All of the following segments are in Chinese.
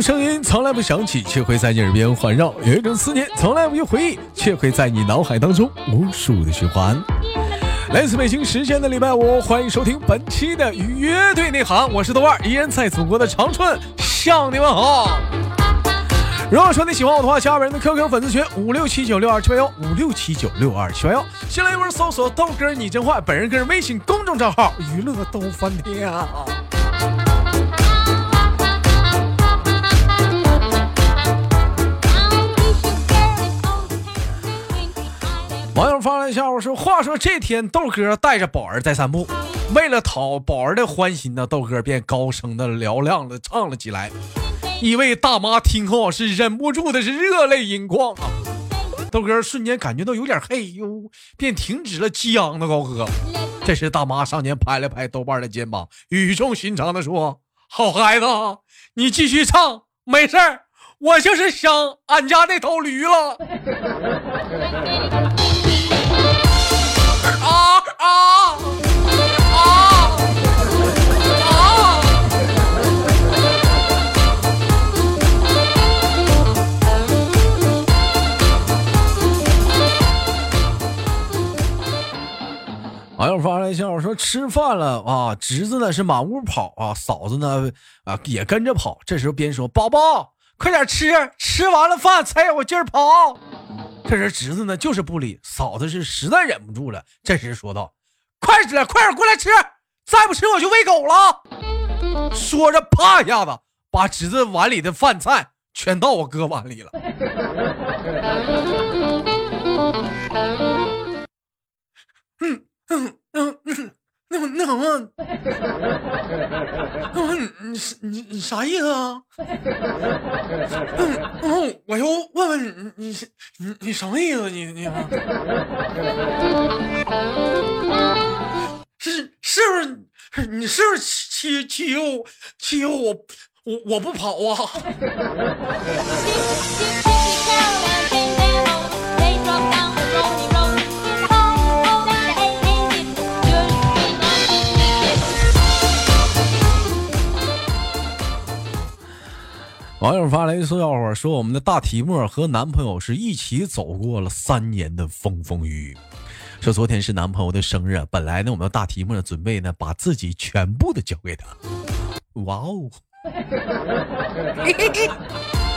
声音从来不响起，却会在你耳边环绕；有一种思念从来不去回忆，却会在你脑海当中无数的循环。来自北京时间的礼拜五，欢迎收听本期的乐队内行，我是豆瓣，依然在祖国的长春向你们好。如果说你喜欢我的话，加本人的 QQ 粉丝群五六七九六二七八幺五六七九六二七八幺，新来一波搜索豆哥你真坏，本人个人微信公众账号娱乐逗翻天笑话说：“话说这天，豆哥带着宝儿在散步，为了讨宝儿的欢心呢，豆哥便高声的嘹亮的唱了起来。一位大妈听后是忍不住的是热泪盈眶啊！豆哥瞬间感觉到有点嘿呦，便停止了激昂的高歌。这时大妈上前拍了拍豆瓣的肩膀，语重心长的说：‘好孩子，你继续唱，没事儿，我就是想俺家那头驴了。’”说：“吃饭了啊，侄子呢是满屋跑啊，嫂子呢啊也跟着跑。这时候边说：‘宝宝，快点吃，吃完了饭才有劲儿跑。’这时侄子呢就是不理，嫂子是实在忍不住了，这时说道：“快点，快点过来吃，再不吃我就喂狗了。”说着，啪一下子把侄子碗里的饭菜全倒我哥碗里了。那那什么，那你你你啥意思啊？嗯嗯，我又问问你你你你什么意思？你你是是不是你是不是欺欺负欺负我我我不跑啊？网友发来一笑话，说我们的大提莫和男朋友是一起走过了三年的风风雨雨。说昨天是男朋友的生日，本来呢我们的大提莫准备呢把自己全部的交给他。哇哦！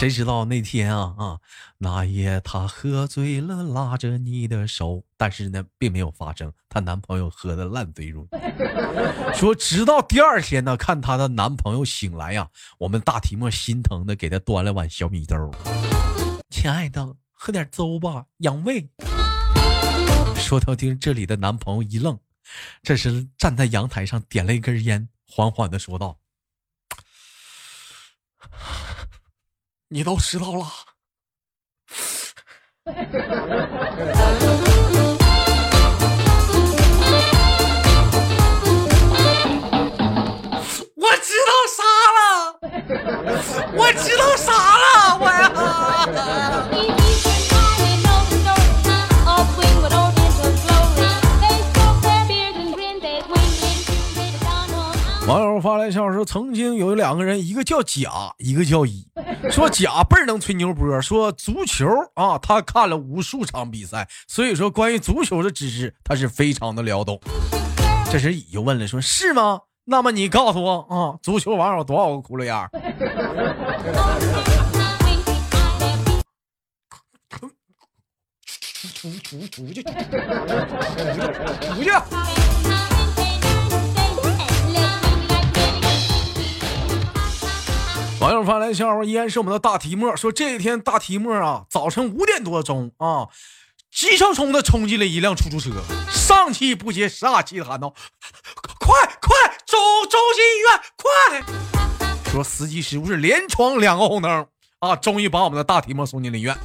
谁知道那天啊啊那夜他喝醉了，拉着你的手，但是呢并没有发生，她男朋友喝的烂醉如泥。说直到第二天呢，看她的男朋友醒来呀，我们大提莫心疼的给她端了碗小米粥，亲爱的，喝点粥吧，养胃。说到听这里的男朋友一愣，这时站在阳台上点了一根烟，缓缓的说道。你都知道了，我知道啥了，我知道啥了，我呀。发来消息说，曾经有两个人，一个叫甲，一个叫乙。说甲倍儿能吹牛波，说足球啊，他看了无数场比赛，所以说关于足球的知识他是非常的了懂。这时乙就问了，说是吗？那么你告诉我啊，足球网有多少个窟窿眼儿？出出出去，出去！网友发来笑话，依然是我们的大提莫说，这一天大提莫啊，早晨五点多钟啊，急匆匆的冲进了一辆出租车，上气不接下气的喊道：“快快走，中心医院，快！”说司机师傅是连闯两个红灯啊，终于把我们的大提莫送进了医院。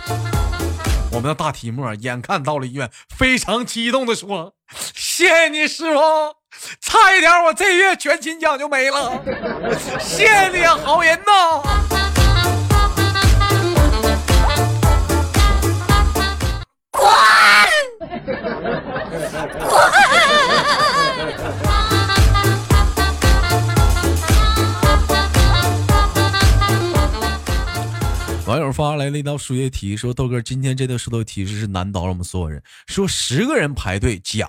我们的大提莫眼看到了医院，非常激动的说：“谢谢你师傅，差一点我这月全勤奖就没了，谢谢你啊，好人呐！”滚！滚！网友发来了一道数学题，说豆哥，今天这道数学题是难倒了我们所有人。说十个人排队，甲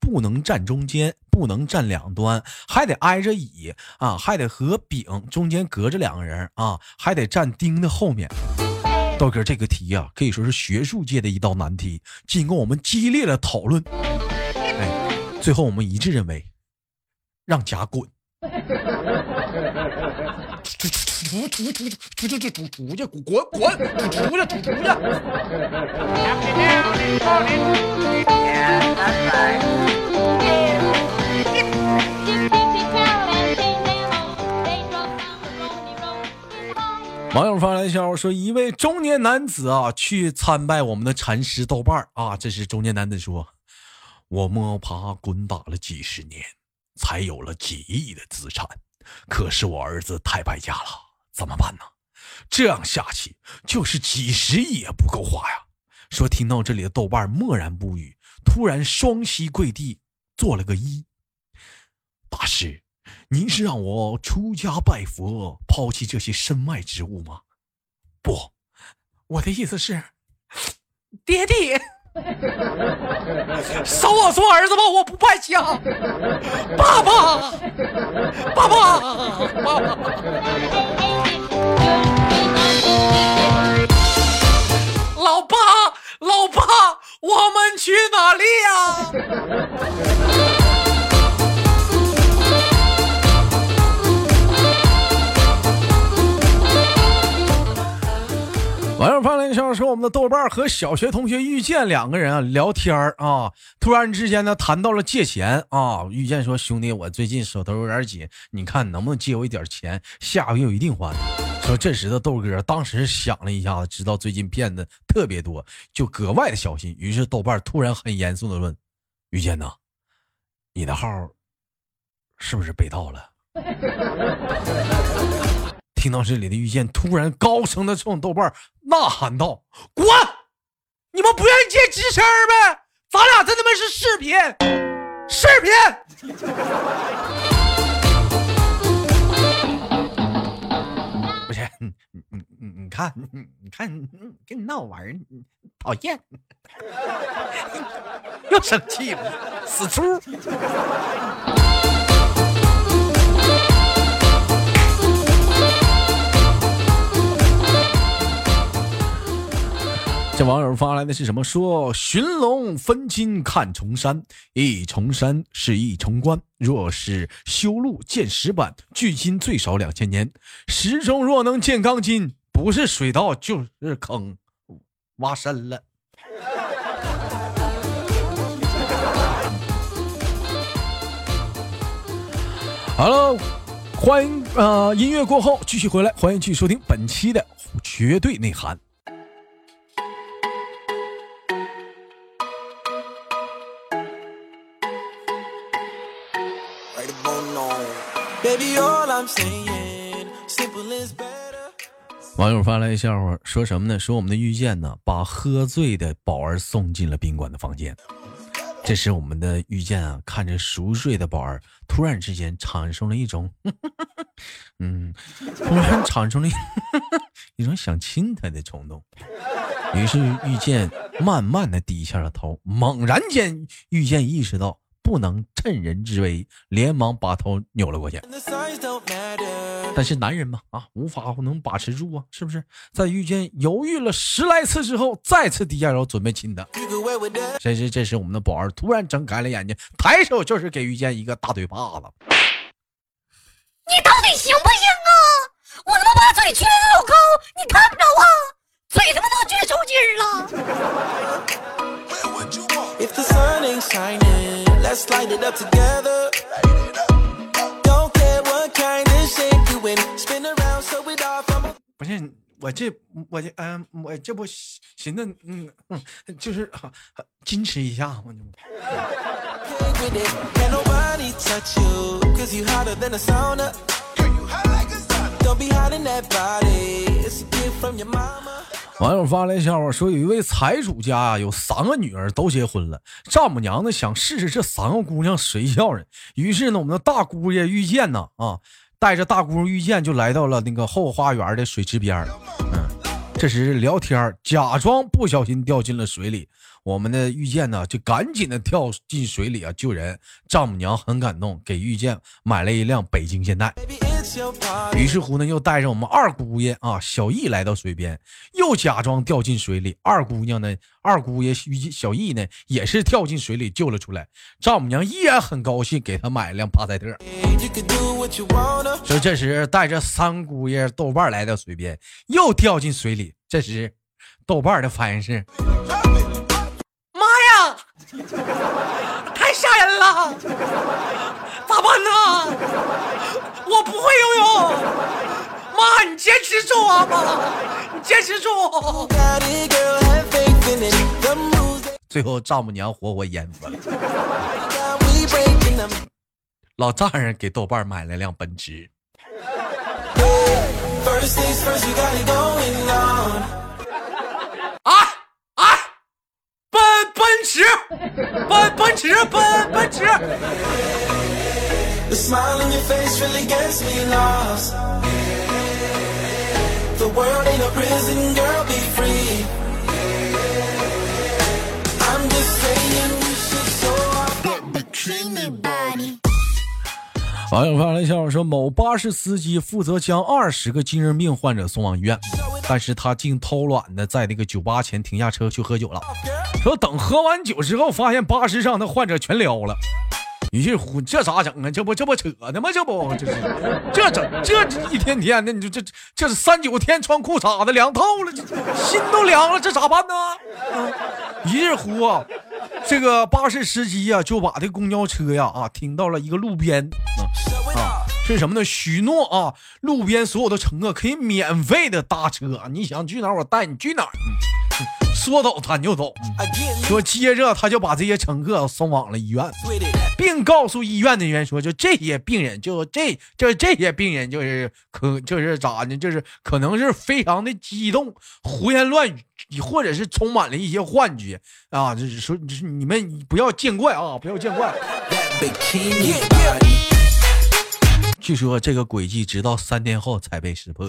不能站中间，不能站两端，还得挨着乙啊，还得和丙中间隔着两个人啊，还得站丁的后面。豆哥，这个题呀，可以说是学术界的一道难题。经过我们激烈的讨论，哎，最后我们一致认为，让甲滚。出出出出出出出出去滚滚出出去出出去。网友发来消息说，一位中年男子啊，去参拜我们的禅师豆瓣啊。这是中年男子说：“我摸爬滚打了几十年，才有了几亿的资产。”可是我儿子太败家了，怎么办呢？这样下去就是几十亿也不够花呀。说听到这里的豆瓣默然不语，突然双膝跪地做了个揖。大师，您是让我出家拜佛，抛弃这些身外之物吗？不，我的意思是，爹地。收我做儿子吧，我不败家。爸爸，爸爸，爸爸。老爸，老爸，我们去哪里呀？网上发来消息说，我们的豆瓣和小学同学遇见两个人啊聊天啊，突然之间呢谈到了借钱啊。遇见说：“兄弟，我最近手头有点紧，你看能不能借我一点钱？下个月一定还。”说这时的豆哥当时想了一下子，知道最近骗子特别多，就格外的小心。于是豆瓣突然很严肃的问：“遇见呐，你的号是不是被盗了？” 听到这里的遇见，突然高声的冲豆瓣呐喊道：“滚！你们不愿意见吱声呗？咱俩这他妈是视频，视频！不是你你你你看你你看你跟你闹玩儿，讨厌！又生气了，死猪！”这网友发来的是什么？说寻龙分金看重山，一重山是一重关。若是修路建石板，距今最少两千年。石中若能见钢筋，不是水道就是坑，挖深了。好了，欢迎呃，音乐过后继续回来，欢迎继续收听本期的绝对内涵。网友发来笑话，说什么呢？说我们的遇见呢，把喝醉的宝儿送进了宾馆的房间。这时，我们的遇见啊，看着熟睡的宝儿，突然之间产生了一种，嗯，突然产生了 一种想亲他的冲动。于是，遇见慢慢的低下了头。猛然间，遇见意识到。不能趁人之危，连忙把头扭了过去。但是男人嘛，啊，无法能把持住啊，是不是？在遇见犹豫了十来次之后，再次低下头准备亲他。这时，这时我们的宝儿突然睁开了眼睛，抬手就是给遇见一个大嘴巴子。你到底行不行啊？我他妈把嘴撅的老高，你看不着啊？嘴他妈都撅抽筋了。Let's light it up together. Don't care what kind of shape you in. Spin around so we all from. a. 网友发来笑话说，有一位财主家有三个女儿都结婚了，丈母娘呢想试试这三个姑娘谁叫人，于是呢，我们的大姑爷遇见呢啊，带着大姑遇见就来到了那个后花园的水池边嗯，这时聊天，假装不小心掉进了水里。我们的遇见呢，就赶紧的跳进水里啊救人。丈母娘很感动，给遇见买了一辆北京现代。于是乎呢，又带着我们二姑爷啊小易来到水边，又假装掉进水里。二姑娘呢，二姑爷小易呢，也是跳进水里救了出来。丈母娘依然很高兴，给他买了辆帕萨特。就这时，带着三姑爷豆瓣来到水边，又掉进水里。这时，豆瓣的反应是。太吓人了，咋办呢？我不会游泳，妈，你坚持住啊，妈，你坚持住。最后，丈母娘活活淹死了。老丈人给豆瓣买了辆奔驰。驰，奔奔驰，奔奔驰。网友发来消息说，某巴士司机负责将二十个精神病患者送往医院，但是他竟偷懒的在那个酒吧前停下车去喝酒了。说等喝完酒之后，发现巴士上的患者全撩了。于是乎，这咋整啊？这不这不扯呢吗？这不这是这整这一天天的，你说这这是三九天穿裤衩子凉透了，心都凉了，这咋办呢？于是乎啊，这个巴士司机呀就把这公交车呀啊停到了一个路边啊，是什么呢？许诺啊，路边所有的乘客可以免费的搭车，你想去哪儿我带你去哪儿。说走他就走，说接着他就把这些乘客送往了医院，并告诉医院的人说，就这些病人，就这就这些病人就是可就是咋呢？就是可能是非常的激动，胡言乱语，或者是充满了一些幻觉啊！就是说，你们不要见怪啊，不要见怪。据说这个诡计直到三天后才被识破。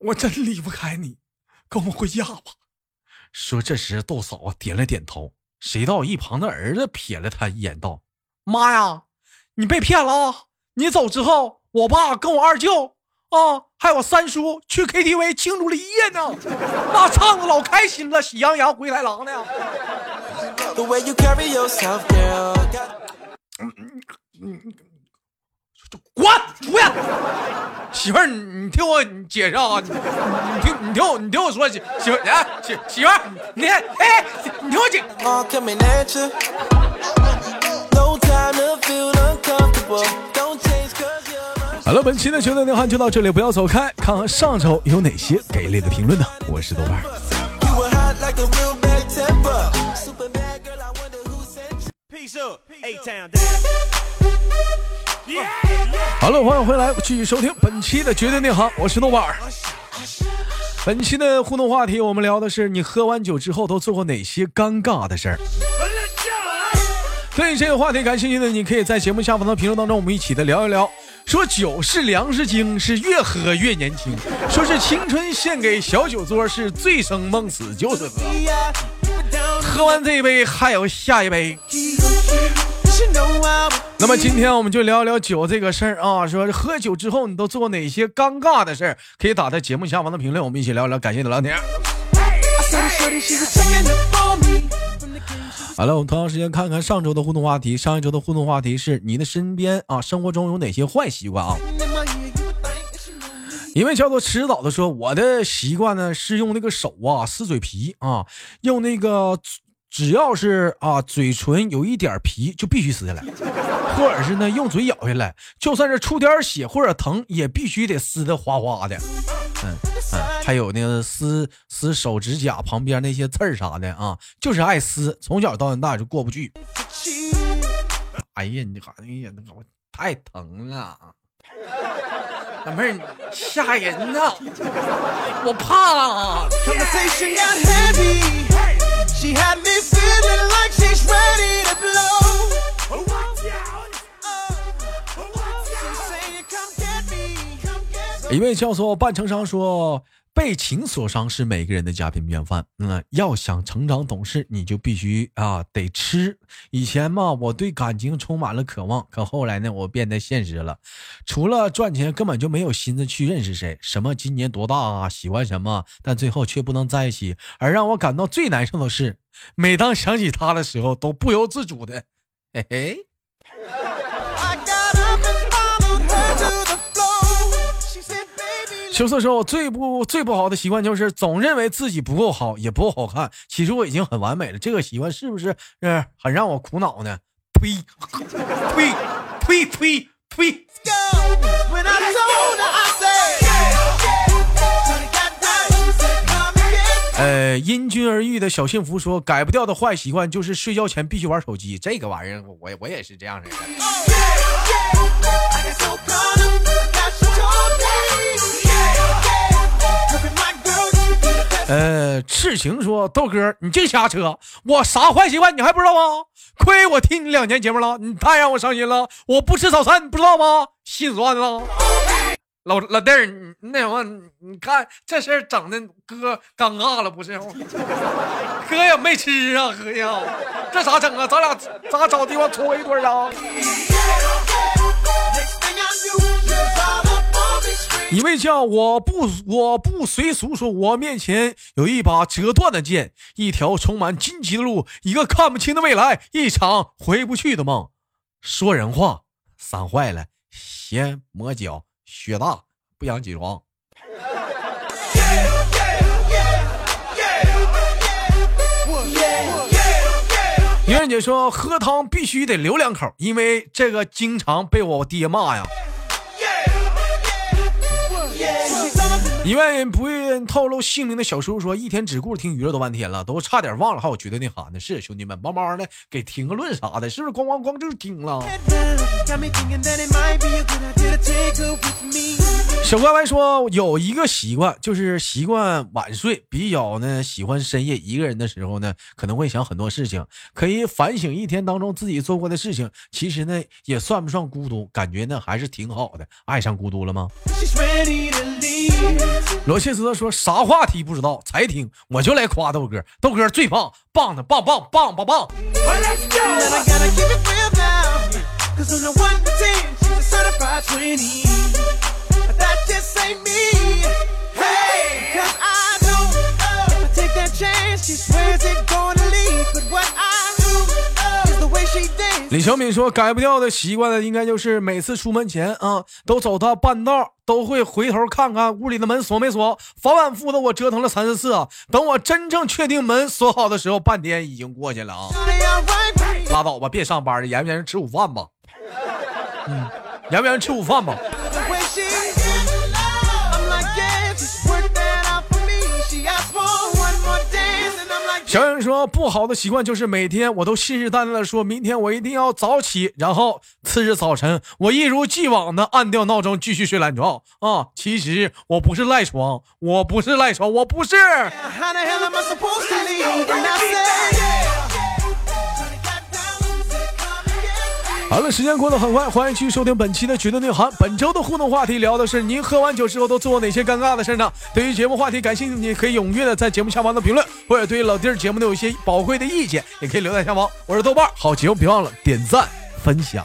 我真离不开你，跟我回家吧。”说这时豆嫂点了点头，谁道一旁的儿子瞥了他一眼，道：“妈呀，你被骗了啊！你走之后，我爸跟我二舅。”啊，还有三叔去 KTV 庆祝了一夜呢，那唱的老开心了，喜羊羊灰太狼呢。滚出去！媳妇儿，你听我解释啊，你你听你听我你听我说，媳媳妇儿，媳媳妇儿，你哎，你听我解。好了，本期的球队内涵就到这里，不要走开，看看上周有哪些给力的评论呢？我是豆瓣。好了，欢迎回来，继续收听本期的绝对内行，我是豆瓣。本期的互动话题，我们聊的是你喝完酒之后都做过哪些尴尬的事儿。对这个话题感兴趣的，你可以在节目下方的评论当中，我们一起的聊一聊。说酒是粮食精，是越喝越年轻。说是青春献给小酒桌，是醉生梦死就是喝。喝完这一杯，还有下一杯。那么今天我们就聊聊酒这个事儿啊。说喝酒之后你都做哪些尴尬的事儿？可以打在节目下方的评论，我们一起聊聊。感谢你的聊天。好了，我们同样时间看看上周的互动话题。上一周的互动话题是你的身边啊，生活中有哪些坏习惯啊？一位叫做迟早的说，我的习惯呢是用那个手啊撕嘴皮啊，用那个只要是啊嘴唇有一点皮就必须撕下来，或者是呢用嘴咬下来，就算是出点血或者疼也必须得撕的哗哗的。嗯嗯，还有那个撕撕手指甲旁边那些刺儿啥的啊，就是爱撕，从小到大就过不去。哎呀，你好，哎呀，那我太疼了。老妹儿，你吓人呐！我怕了。一位叫做半成商说。被情所伤是每个人的家庭便饭。嗯，要想成长懂事，你就必须啊得吃。以前嘛，我对感情充满了渴望，可后来呢，我变得现实了。除了赚钱，根本就没有心思去认识谁。什么今年多大啊，喜欢什么，但最后却不能在一起。而让我感到最难受的是，每当想起他的时候，都不由自主的，嘿嘿。秋色说：“我最不最不好的习惯就是总认为自己不够好，也不够好看。其实我已经很完美了。这个习惯是不是呃很让我苦恼呢？”呸呸呸呸呸！呃，因君而遇的小幸福说：“改不掉的坏习惯就是睡觉前必须玩手机。这个玩意儿，我我也是这样式的。”呃，赤情说豆哥，你净瞎扯，我啥坏习惯你还不知道吗？亏我听你两年节目了，你太让我伤心了。我不吃早餐，你不知道吗？心酸了。老老弟儿，你那什么，你看这事儿整的哥尴尬了，不是？哥也没吃啊，哥呀，这咋整啊？咱俩咋找地方搓一顿啊？一位叫我不我不随俗说，我面前有一把折断的剑，一条充满荆棘的路，一个看不清的未来，一场回不去的梦。说人话，伞坏了，鞋磨脚，雪大，不想起床。莹莹姐说，喝汤必须得留两口，因为这个经常被我爹骂呀。一位不愿透露姓名的小叔说：“一天只顾着听娱乐都半天了，都差点忘了还有绝对内涵呢。是兄弟们，慢慢的给听个论啥的，是不是？咣咣咣就是听了。”小乖乖说：“有一个习惯，就是习惯晚睡，比较呢喜欢深夜一个人的时候呢，可能会想很多事情，可以反省一天当中自己做过的事情。其实呢，也算不上孤独，感觉呢还是挺好的。爱上孤独了吗？”罗切斯特说：“啥话题不知道，才听。我就来夸豆哥，豆哥最棒，棒的棒棒棒棒棒。”李小敏说：“改不掉的习惯呢，应该就是每次出门前啊，都走到半道，都会回头看看屋里的门锁没锁。反反复复的我折腾了三四次啊，等我真正确定门锁好的时候，半天已经过去了啊！拉倒吧，别上班了，严不严吃午饭吧？嗯，严不严吃午饭吧？”小影说：“不好的习惯就是每天我都信誓旦旦的说，明天我一定要早起，然后次日早晨我一如既往的按掉闹钟继续睡懒觉啊！其实我不是赖床，我不是赖床，我不是。”好了，时间过得很快，欢迎继续收听本期的绝对内涵。本周的互动话题聊的是您喝完酒之后都做过哪些尴尬的事呢？对于节目话题感兴趣，你可以踊跃的在节目下方的评论，或者对于老弟儿节目的有一些宝贵的意见，也可以留在下方。我是豆瓣，好节目别忘了点赞分享。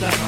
the